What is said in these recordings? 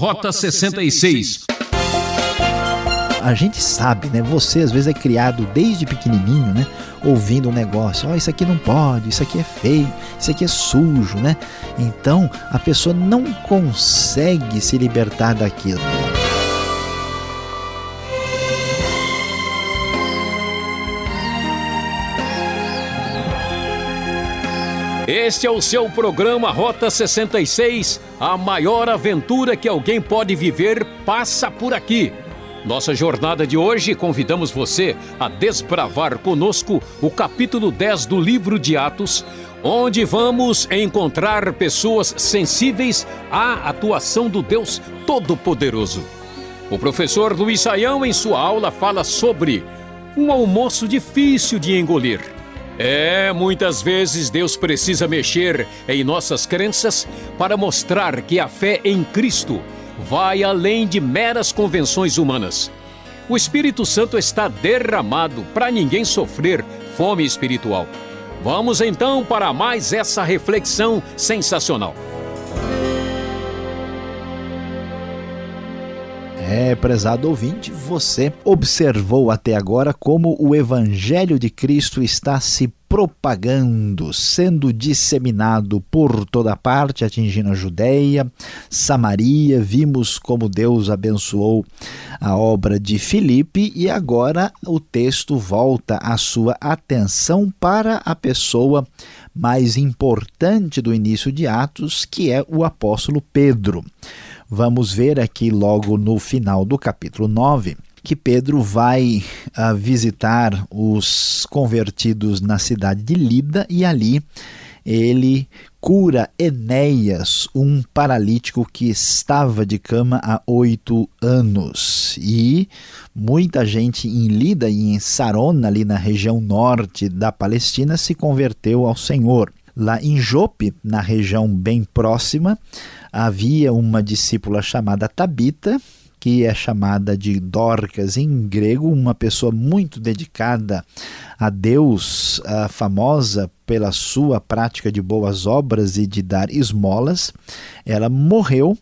Rota 66. A gente sabe, né? Você às vezes é criado desde pequenininho, né? Ouvindo um negócio, ó, oh, isso aqui não pode, isso aqui é feio, isso aqui é sujo, né? Então a pessoa não consegue se libertar daquilo. Este é o seu programa Rota 66. A maior aventura que alguém pode viver passa por aqui. Nossa jornada de hoje, convidamos você a desbravar conosco o capítulo 10 do livro de Atos, onde vamos encontrar pessoas sensíveis à atuação do Deus Todo-Poderoso. O professor Luiz Saião, em sua aula, fala sobre um almoço difícil de engolir. É, muitas vezes Deus precisa mexer em nossas crenças para mostrar que a fé em Cristo vai além de meras convenções humanas. O Espírito Santo está derramado para ninguém sofrer fome espiritual. Vamos então para mais essa reflexão sensacional. É, prezado ouvinte, você observou até agora como o Evangelho de Cristo está se propagando, sendo disseminado por toda parte, atingindo a Judéia, Samaria. Vimos como Deus abençoou a obra de Filipe e agora o texto volta a sua atenção para a pessoa mais importante do início de Atos, que é o apóstolo Pedro. Vamos ver aqui logo no final do capítulo 9 que Pedro vai uh, visitar os convertidos na cidade de Lida e ali ele cura Enéas, um paralítico que estava de cama há oito anos. E muita gente em Lida e em Sarona, ali na região norte da Palestina, se converteu ao Senhor. Lá em Jope, na região bem próxima, havia uma discípula chamada Tabita, que é chamada de Dorcas em grego, uma pessoa muito dedicada a Deus, a famosa pela sua prática de boas obras e de dar esmolas. Ela morreu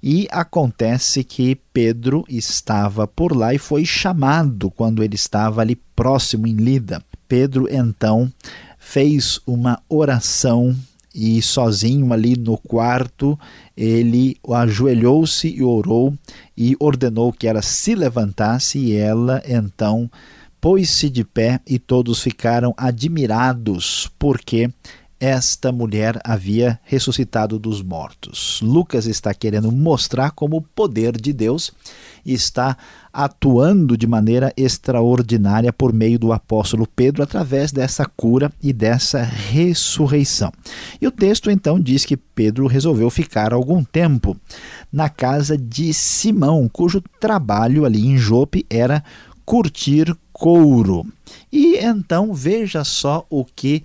e acontece que Pedro estava por lá e foi chamado quando ele estava ali próximo em Lida. Pedro então fez uma oração e sozinho ali no quarto, ele ajoelhou-se e orou e ordenou que ela se levantasse e ela então pôs-se de pé e todos ficaram admirados porque esta mulher havia ressuscitado dos mortos. Lucas está querendo mostrar como o poder de Deus está atuando de maneira extraordinária por meio do apóstolo Pedro através dessa cura e dessa ressurreição. E o texto então diz que Pedro resolveu ficar algum tempo na casa de Simão, cujo trabalho ali em Jope era curtir couro. E então veja só o que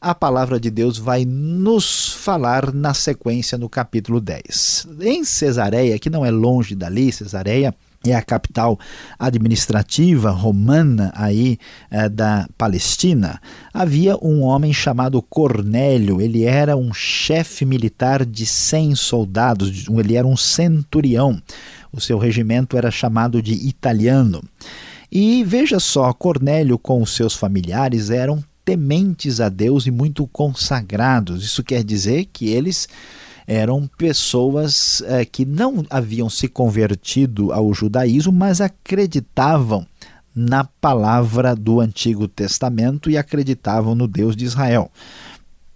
a palavra de Deus vai nos falar na sequência no capítulo 10. Em Cesareia, que não é longe dali, Cesareia é a capital administrativa romana aí é, da Palestina, havia um homem chamado Cornélio. Ele era um chefe militar de 100 soldados, ele era um centurião. O seu regimento era chamado de italiano. E veja só, Cornélio com os seus familiares eram tementes a Deus e muito consagrados. Isso quer dizer que eles eram pessoas é, que não haviam se convertido ao judaísmo, mas acreditavam na palavra do Antigo Testamento e acreditavam no Deus de Israel.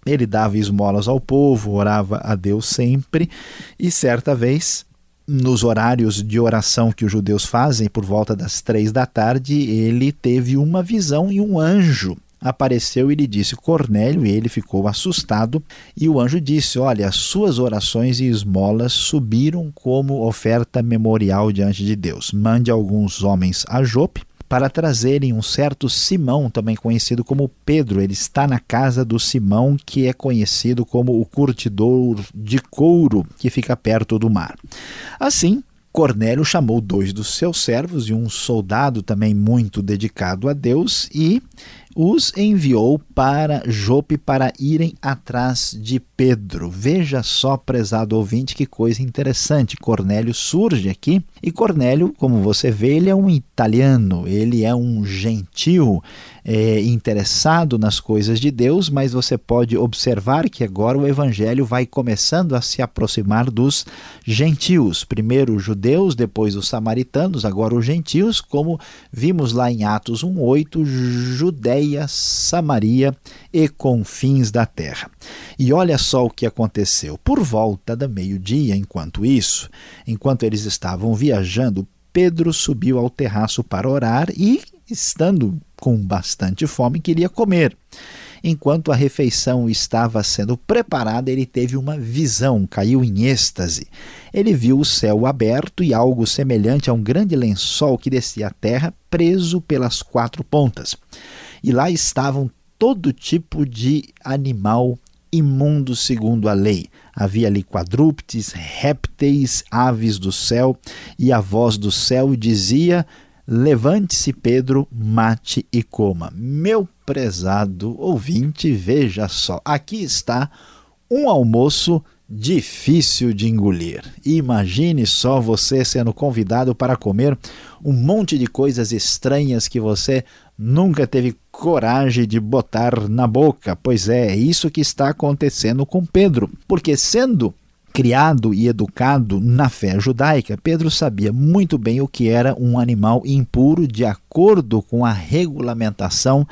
Ele dava esmolas ao povo, orava a Deus sempre, e certa vez, nos horários de oração que os judeus fazem, por volta das três da tarde, ele teve uma visão e um anjo apareceu e lhe disse Cornélio, e ele ficou assustado. E o anjo disse: Olha, as suas orações e esmolas subiram como oferta memorial diante de Deus. Mande alguns homens a Jope para trazerem um certo Simão, também conhecido como Pedro. Ele está na casa do Simão, que é conhecido como o curtidor de couro, que fica perto do mar. Assim, Cornélio chamou dois dos seus servos e um soldado também muito dedicado a Deus e os enviou para Jope para irem atrás de Pedro. Veja só, prezado ouvinte, que coisa interessante. Cornélio surge aqui e Cornélio, como você vê, ele é um italiano, ele é um gentil, é, interessado nas coisas de Deus, mas você pode observar que agora o evangelho vai começando a se aproximar dos gentios. Primeiro os judeus, depois os samaritanos, agora os gentios, como vimos lá em Atos 1:8, Judéia, Samaria e confins da terra. E olha só o que aconteceu. Por volta da meio-dia, enquanto isso, enquanto eles estavam viajando, Pedro subiu ao terraço para orar e, estando com bastante fome, queria comer. Enquanto a refeição estava sendo preparada, ele teve uma visão, caiu em êxtase. Ele viu o céu aberto e algo semelhante a um grande lençol que descia à terra, preso pelas quatro pontas. E lá estavam todo tipo de animal imundo segundo a lei. Havia ali quadrúpedes, répteis, aves do céu, e a voz do céu dizia: Levante-se, Pedro, mate e coma. Meu prezado ouvinte, veja só, aqui está um almoço difícil de engolir. Imagine só você sendo convidado para comer um monte de coisas estranhas que você nunca teve coragem de botar na boca. Pois é, é isso que está acontecendo com Pedro, porque sendo criado e educado na fé judaica, Pedro sabia muito bem o que era um animal impuro de acordo com a regulamentação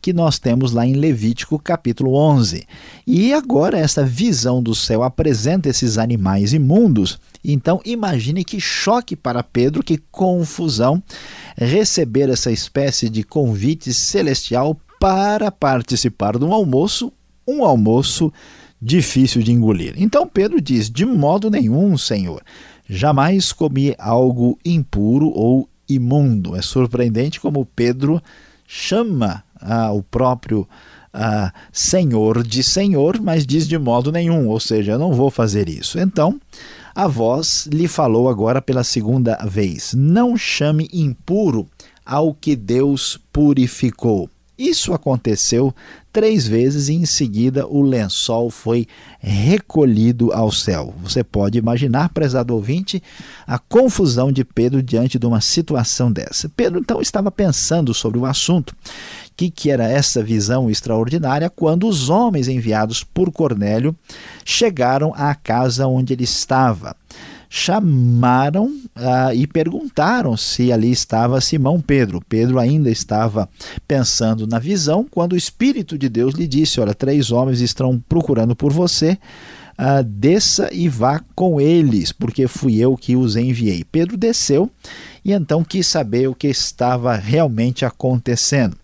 que nós temos lá em Levítico capítulo 11. E agora essa visão do céu apresenta esses animais imundos. Então imagine que choque para Pedro, que confusão receber essa espécie de convite celestial para participar de um almoço, um almoço difícil de engolir. Então Pedro diz: De modo nenhum, Senhor, jamais comi algo impuro ou imundo. É surpreendente como Pedro chama ah, o próprio ah, Senhor de Senhor, mas diz de modo nenhum, ou seja, eu não vou fazer isso. Então, a voz lhe falou agora pela segunda vez: Não chame impuro ao que Deus purificou. Isso aconteceu três vezes e em seguida o lençol foi recolhido ao céu. Você pode imaginar, prezado ouvinte, a confusão de Pedro diante de uma situação dessa. Pedro então estava pensando sobre o assunto. Que, que era essa visão extraordinária quando os homens enviados por Cornélio chegaram à casa onde ele estava chamaram uh, e perguntaram se ali estava Simão Pedro. Pedro ainda estava pensando na visão quando o Espírito de Deus lhe disse: Olha, três homens estão procurando por você. Uh, desça e vá com eles, porque fui eu que os enviei. Pedro desceu e então quis saber o que estava realmente acontecendo.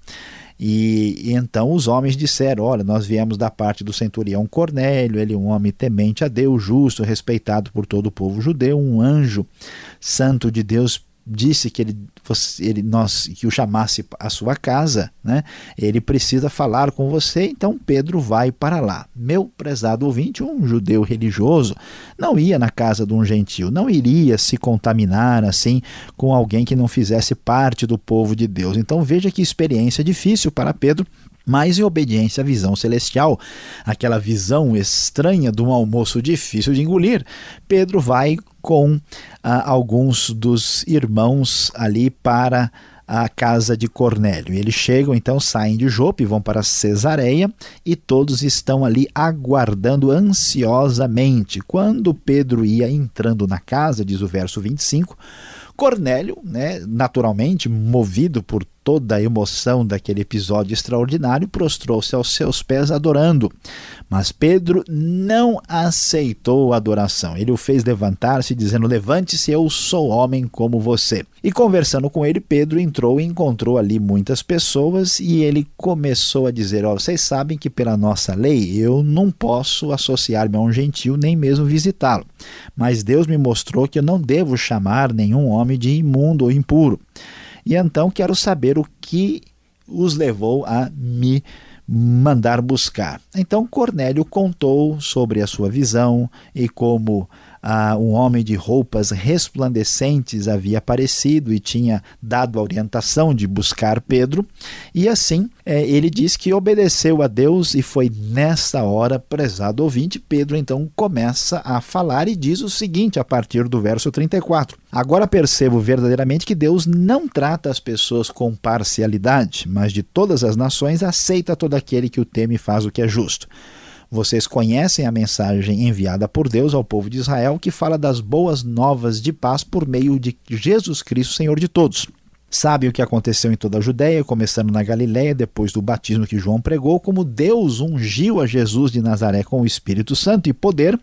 E, e, então os homens disseram: Olha, nós viemos da parte do centurião Cornélio, ele é um homem temente a Deus, justo, respeitado por todo o povo judeu, um anjo santo de Deus disse que ele, ele nós que o chamasse à sua casa, né? Ele precisa falar com você, então Pedro vai para lá. Meu prezado ouvinte, um judeu religioso não ia na casa de um gentil, não iria se contaminar assim com alguém que não fizesse parte do povo de Deus. Então veja que experiência difícil para Pedro mas em obediência à visão celestial, aquela visão estranha de um almoço difícil de engolir, Pedro vai com ah, alguns dos irmãos ali para a casa de Cornélio. Eles chegam, então saem de Jope, vão para Cesareia e todos estão ali aguardando ansiosamente. Quando Pedro ia entrando na casa, diz o verso 25, Cornélio, né, naturalmente movido por toda a emoção daquele episódio extraordinário, prostrou-se aos seus pés adorando. Mas Pedro não aceitou a adoração. Ele o fez levantar-se, dizendo: Levante-se, eu sou homem como você. E conversando com ele, Pedro entrou e encontrou ali muitas pessoas e ele começou a dizer: Ó, oh, vocês sabem que pela nossa lei eu não posso associar-me a um gentil nem mesmo visitá-lo. Mas Deus me mostrou que eu não devo chamar nenhum homem de imundo ou impuro. E então quero saber o que os levou a me mandar buscar. Então Cornélio contou sobre a sua visão e como ah, um homem de roupas resplandecentes havia aparecido e tinha dado a orientação de buscar Pedro, e assim é, ele diz que obedeceu a Deus e foi nessa hora, prezado ouvinte, Pedro então começa a falar e diz o seguinte a partir do verso 34. Agora percebo verdadeiramente que Deus não trata as pessoas com parcialidade, mas de todas as nações aceita todo aquele que o teme e faz o que é justo. Vocês conhecem a mensagem enviada por Deus ao povo de Israel, que fala das boas novas de paz por meio de Jesus Cristo, Senhor de todos. Sabe o que aconteceu em toda a Judéia, começando na Galiléia, depois do batismo que João pregou, como Deus ungiu a Jesus de Nazaré com o Espírito Santo e poder,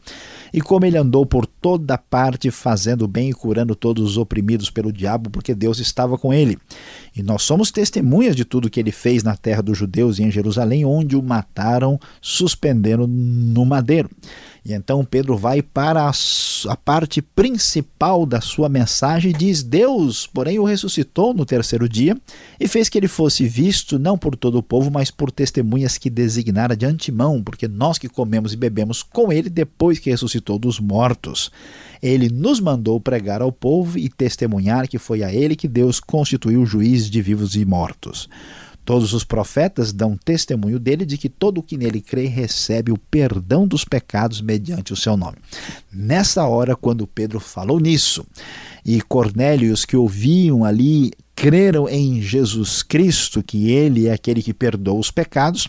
e como ele andou por toda parte fazendo bem e curando todos os oprimidos pelo diabo, porque Deus estava com ele. E nós somos testemunhas de tudo que ele fez na terra dos judeus e em Jerusalém, onde o mataram, suspendendo no madeiro. E então Pedro vai para a, a, parte principal da sua mensagem e diz: Deus, porém, o ressuscitou no terceiro dia e fez que ele fosse visto não por todo o povo, mas por testemunhas que designara de antemão, porque nós que comemos e bebemos com ele depois que ressuscitou dos mortos. Ele nos mandou pregar ao povo e testemunhar que foi a ele que Deus constituiu juiz de vivos e mortos. Todos os profetas dão testemunho dele de que todo o que nele crê recebe o perdão dos pecados mediante o seu nome. Nessa hora, quando Pedro falou nisso, e Cornélio e os que ouviam ali creram em Jesus Cristo, que ele é aquele que perdoa os pecados,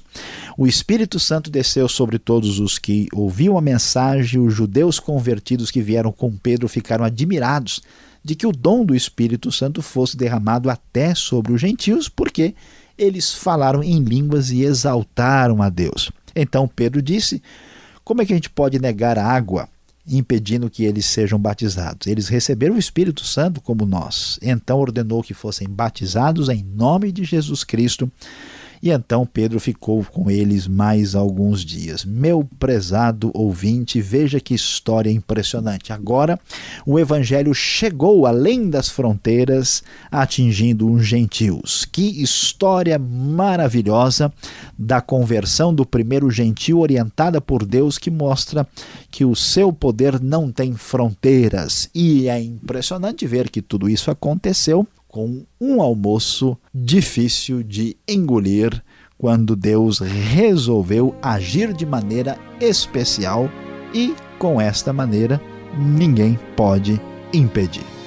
o Espírito Santo desceu sobre todos os que ouviam a mensagem, os judeus convertidos que vieram com Pedro ficaram admirados de que o dom do Espírito Santo fosse derramado até sobre os gentios, porque eles falaram em línguas e exaltaram a Deus. Então Pedro disse: Como é que a gente pode negar a água, impedindo que eles sejam batizados? Eles receberam o Espírito Santo como nós. Então ordenou que fossem batizados em nome de Jesus Cristo e então Pedro ficou com eles mais alguns dias. Meu prezado ouvinte, veja que história impressionante. Agora o evangelho chegou além das fronteiras, atingindo os gentios. Que história maravilhosa da conversão do primeiro gentil orientada por Deus que mostra que o seu poder não tem fronteiras. E é impressionante ver que tudo isso aconteceu com um almoço difícil de engolir quando Deus resolveu agir de maneira especial e, com esta maneira, ninguém pode impedir.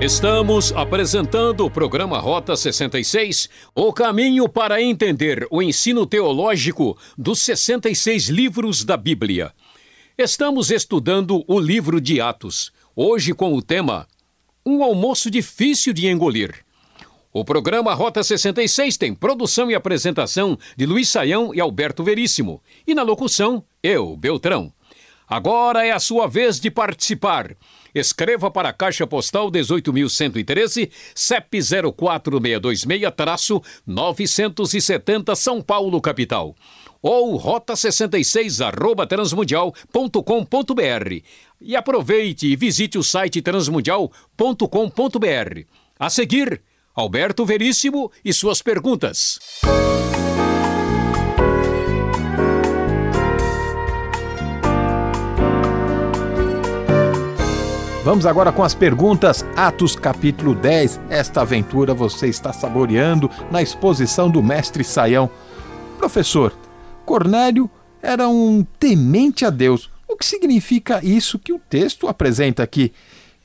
Estamos apresentando o programa Rota 66, o caminho para entender o ensino teológico dos 66 livros da Bíblia. Estamos estudando o livro de Atos, hoje com o tema Um almoço difícil de engolir. O programa Rota 66 tem produção e apresentação de Luiz Saião e Alberto Veríssimo, e na locução, eu, Beltrão. Agora é a sua vez de participar. Escreva para a Caixa Postal 18.113, CEP 04626-970 São Paulo, capital. Ou rota66 arroba transmundial.com.br. E aproveite e visite o site transmundial.com.br. A seguir, Alberto Veríssimo e suas perguntas. Vamos agora com as perguntas. Atos capítulo 10. Esta aventura você está saboreando na exposição do mestre Saião. Professor, Cornélio era um temente a Deus. O que significa isso que o texto apresenta aqui?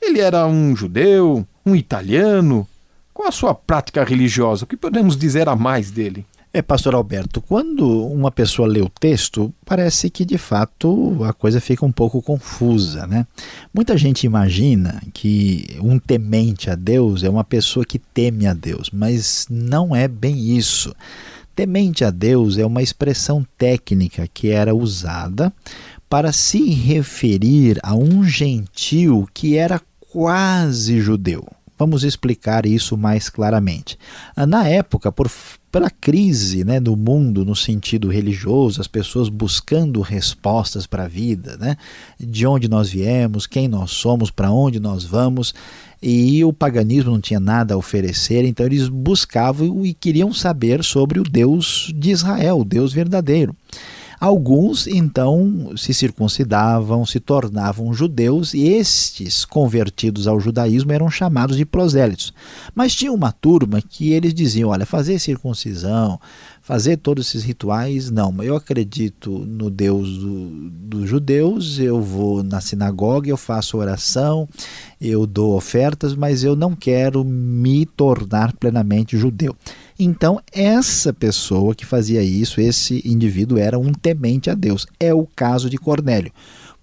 Ele era um judeu, um italiano? Qual a sua prática religiosa? O que podemos dizer a mais dele? É, pastor Alberto, quando uma pessoa lê o texto, parece que de fato a coisa fica um pouco confusa, né? Muita gente imagina que um temente a Deus é uma pessoa que teme a Deus, mas não é bem isso. Temente a Deus é uma expressão técnica que era usada para se referir a um gentil que era quase judeu. Vamos explicar isso mais claramente. Ah, na época, por pela crise né, do mundo no sentido religioso, as pessoas buscando respostas para a vida, né, de onde nós viemos, quem nós somos, para onde nós vamos, e o paganismo não tinha nada a oferecer, então eles buscavam e queriam saber sobre o Deus de Israel, o Deus verdadeiro. Alguns então se circuncidavam, se tornavam judeus e estes convertidos ao judaísmo eram chamados de prosélitos. Mas tinha uma turma que eles diziam: olha, fazer circuncisão, fazer todos esses rituais, não. Eu acredito no Deus do, dos judeus, eu vou na sinagoga, eu faço oração, eu dou ofertas, mas eu não quero me tornar plenamente judeu. Então, essa pessoa que fazia isso, esse indivíduo era um temente a Deus. É o caso de Cornélio.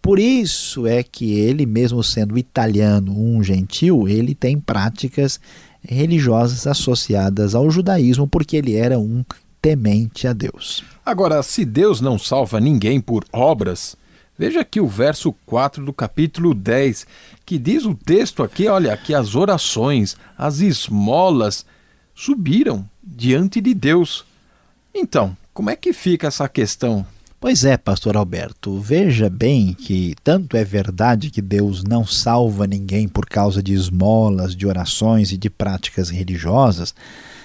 Por isso é que ele, mesmo sendo italiano, um gentil, ele tem práticas religiosas associadas ao judaísmo, porque ele era um temente a Deus. Agora, se Deus não salva ninguém por obras, veja aqui o verso 4 do capítulo 10, que diz o texto aqui, olha, que as orações, as esmolas subiram diante de Deus. Então, como é que fica essa questão? Pois é, pastor Alberto, veja bem que tanto é verdade que Deus não salva ninguém por causa de esmolas, de orações e de práticas religiosas,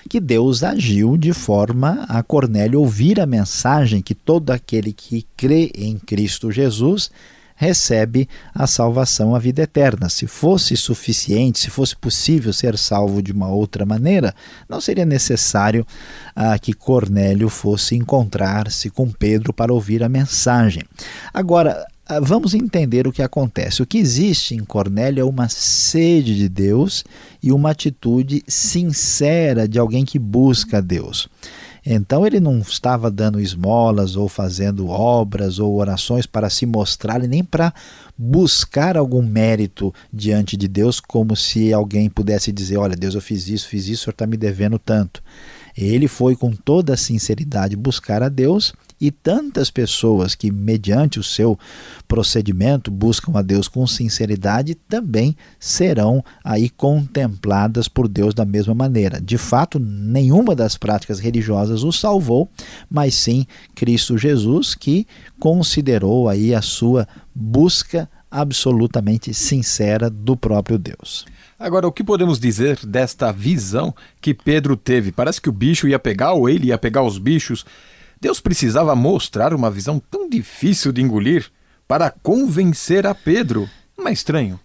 que Deus agiu de forma a Cornélio ouvir a mensagem que todo aquele que crê em Cristo Jesus recebe a salvação, a vida eterna. Se fosse suficiente, se fosse possível ser salvo de uma outra maneira, não seria necessário ah, que Cornélio fosse encontrar-se com Pedro para ouvir a mensagem. Agora, ah, vamos entender o que acontece. O que existe em Cornélio é uma sede de Deus e uma atitude sincera de alguém que busca Deus. Então ele não estava dando esmolas ou fazendo obras ou orações para se mostrar nem para buscar algum mérito diante de Deus, como se alguém pudesse dizer: Olha, Deus, eu fiz isso, fiz isso, o senhor está me devendo tanto. Ele foi com toda a sinceridade buscar a Deus e tantas pessoas que, mediante o seu procedimento, buscam a Deus com sinceridade, também serão aí contempladas por Deus da mesma maneira. De fato, nenhuma das práticas religiosas o salvou, mas sim Cristo Jesus, que considerou aí a sua busca absolutamente sincera do próprio Deus. Agora, o que podemos dizer desta visão que Pedro teve? Parece que o bicho ia pegar ou ele ia pegar os bichos. Deus precisava mostrar uma visão tão difícil de engolir para convencer a Pedro. Não é estranho?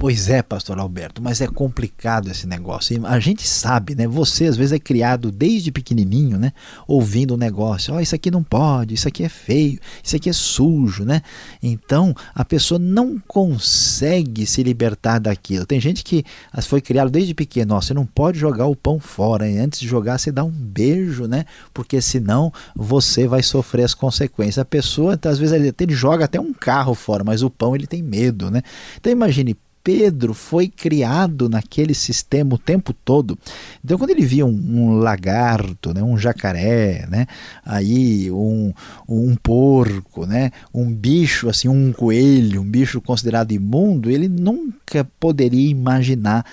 Pois é, pastor Alberto, mas é complicado esse negócio. A gente sabe, né? Você às vezes é criado desde pequenininho, né? Ouvindo um negócio, ó, oh, isso aqui não pode, isso aqui é feio, isso aqui é sujo, né? Então, a pessoa não consegue se libertar daquilo. Tem gente que foi criado desde pequeno, ó, você não pode jogar o pão fora, hein? antes de jogar você dá um beijo, né? Porque senão você vai sofrer as consequências. A pessoa, às vezes, ele, ele joga até um carro fora, mas o pão ele tem medo, né? Então imagine Pedro foi criado naquele sistema o tempo todo. Então, quando ele via um, um lagarto, né, um jacaré, né, aí um, um porco, né, um bicho, assim, um coelho, um bicho considerado imundo, ele nunca poderia imaginar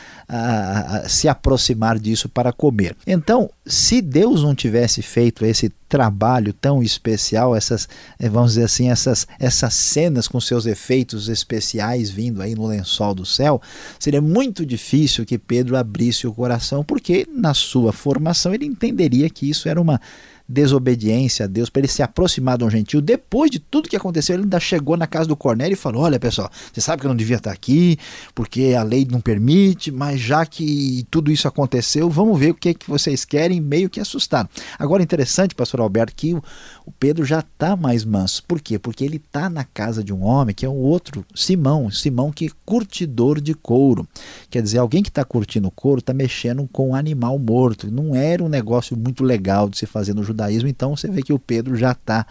se aproximar disso para comer. Então, se Deus não tivesse feito esse trabalho tão especial, essas, eh, vamos dizer assim, essas, essas cenas com seus efeitos especiais vindo aí no lençol do céu, seria muito difícil que Pedro abrisse o coração, porque na sua formação ele entenderia que isso era uma desobediência a Deus, para ele se aproximar de um gentil. Depois de tudo que aconteceu, ele ainda chegou na casa do Cornélio e falou: Olha, pessoal, você sabe que eu não devia estar aqui, porque a lei não permite, mas já que tudo isso aconteceu, vamos ver o que, é que vocês querem, meio que assustado. Agora, interessante, pastor Alberto, que o, Pedro já está mais manso. Por quê? Porque ele está na casa de um homem que é o outro, Simão, Simão que é curtidor de couro. Quer dizer, alguém que está curtindo couro está mexendo com um animal morto. Não era um negócio muito legal de se fazer no judaísmo, então você vê que o Pedro já está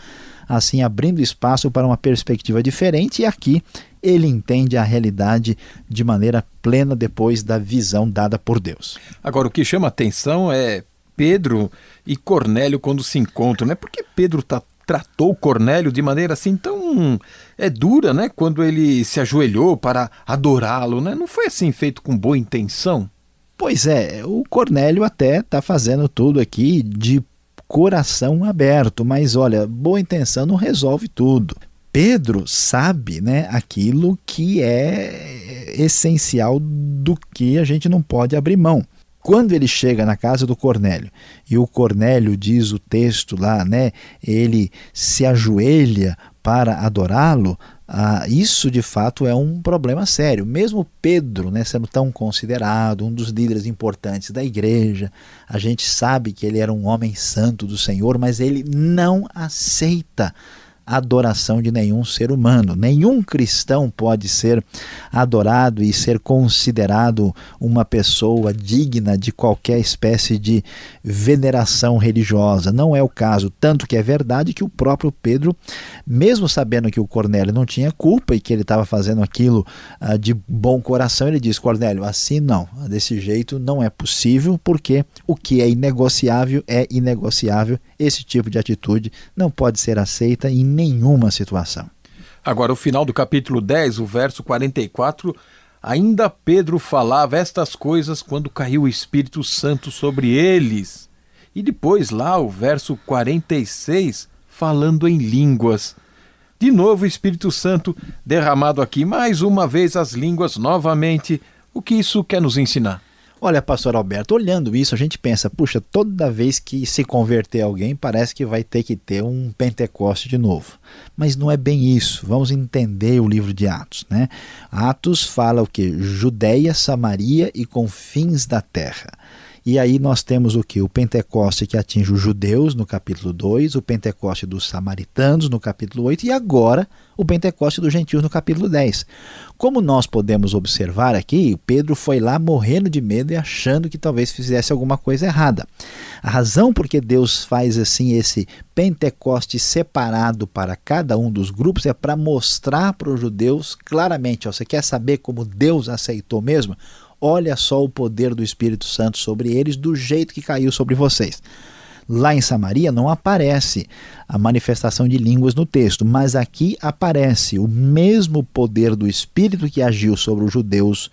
assim abrindo espaço para uma perspectiva diferente e aqui ele entende a realidade de maneira plena depois da visão dada por Deus. Agora o que chama atenção é Pedro e Cornélio quando se encontram, né? Porque Pedro tá, tratou Cornélio de maneira assim tão é dura, né? Quando ele se ajoelhou para adorá-lo, né? Não foi assim feito com boa intenção? Pois é, o Cornélio até está fazendo tudo aqui de coração aberto, mas olha, boa intenção não resolve tudo. Pedro sabe né, aquilo que é essencial do que a gente não pode abrir mão. Quando ele chega na casa do Cornélio e o Cornélio diz o texto lá, né? Ele se ajoelha para adorá-lo. Ah, isso de fato é um problema sério. Mesmo Pedro, né, sendo tão considerado um dos líderes importantes da igreja, a gente sabe que ele era um homem santo do Senhor, mas ele não aceita adoração de nenhum ser humano. Nenhum cristão pode ser adorado e ser considerado uma pessoa digna de qualquer espécie de veneração religiosa. Não é o caso, tanto que é verdade que o próprio Pedro, mesmo sabendo que o Cornélio não tinha culpa e que ele estava fazendo aquilo uh, de bom coração, ele diz: Cornélio, assim não, desse jeito não é possível, porque o que é inegociável é inegociável. Esse tipo de atitude não pode ser aceita em nenhuma situação. Agora, o final do capítulo 10, o verso 44, ainda Pedro falava estas coisas quando caiu o Espírito Santo sobre eles. E depois, lá, o verso 46, falando em línguas. De novo, o Espírito Santo derramado aqui, mais uma vez as línguas novamente. O que isso quer nos ensinar? Olha, pastor Alberto, olhando isso, a gente pensa, puxa, toda vez que se converter alguém, parece que vai ter que ter um Pentecoste de novo. Mas não é bem isso. Vamos entender o livro de Atos, né? Atos fala o que? Judéia, Samaria e confins da terra. E aí nós temos o que? O Pentecoste que atinge os judeus no capítulo 2, o Pentecoste dos samaritanos no capítulo 8 e agora o Pentecoste dos gentios no capítulo 10. Como nós podemos observar aqui, Pedro foi lá morrendo de medo e achando que talvez fizesse alguma coisa errada. A razão por que Deus faz assim esse Pentecoste separado para cada um dos grupos é para mostrar para os judeus claramente, ó, você quer saber como Deus aceitou mesmo? Olha só o poder do Espírito Santo sobre eles, do jeito que caiu sobre vocês. Lá em Samaria não aparece a manifestação de línguas no texto, mas aqui aparece o mesmo poder do Espírito que agiu sobre os judeus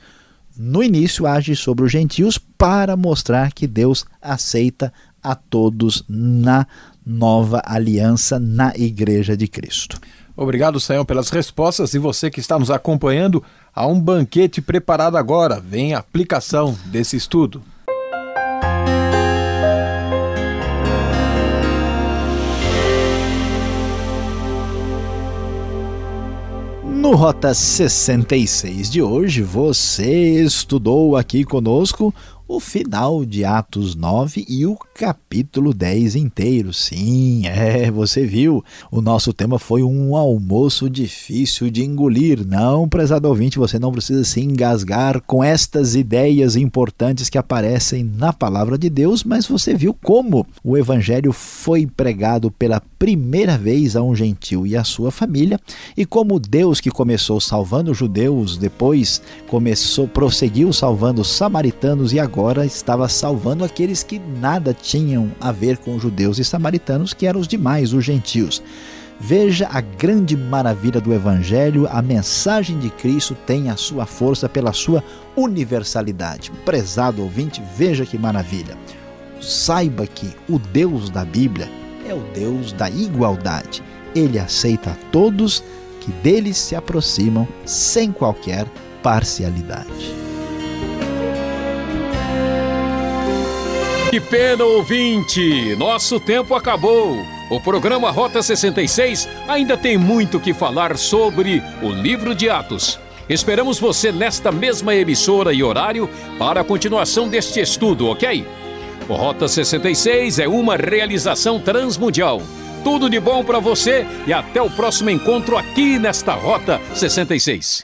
no início, age sobre os gentios para mostrar que Deus aceita a todos na nova aliança na Igreja de Cristo. Obrigado, Senhor, pelas respostas e você que está nos acompanhando. Há um banquete preparado agora. Vem a aplicação desse estudo. No Rota 66 de hoje, você estudou aqui conosco o final de Atos 9 e o capítulo 10 inteiro. Sim, é, você viu. O nosso tema foi um almoço difícil de engolir. Não, prezado ouvinte, você não precisa se engasgar com estas ideias importantes que aparecem na palavra de Deus, mas você viu como o evangelho foi pregado pela primeira vez a um gentil e a sua família, e como Deus que começou salvando os judeus, depois começou prosseguiu salvando os samaritanos e agora estava salvando aqueles que nada tinham a ver com judeus e samaritanos, que eram os demais, os gentios. Veja a grande maravilha do Evangelho, a mensagem de Cristo tem a sua força pela sua universalidade. Prezado ouvinte, veja que maravilha. Saiba que o Deus da Bíblia é o Deus da igualdade. Ele aceita a todos que dele se aproximam sem qualquer parcialidade. Que pena, ouvinte! Nosso tempo acabou. O programa Rota 66 ainda tem muito que falar sobre o livro de Atos. Esperamos você nesta mesma emissora e horário para a continuação deste estudo, ok? O Rota 66 é uma realização transmundial. Tudo de bom para você e até o próximo encontro aqui nesta Rota 66.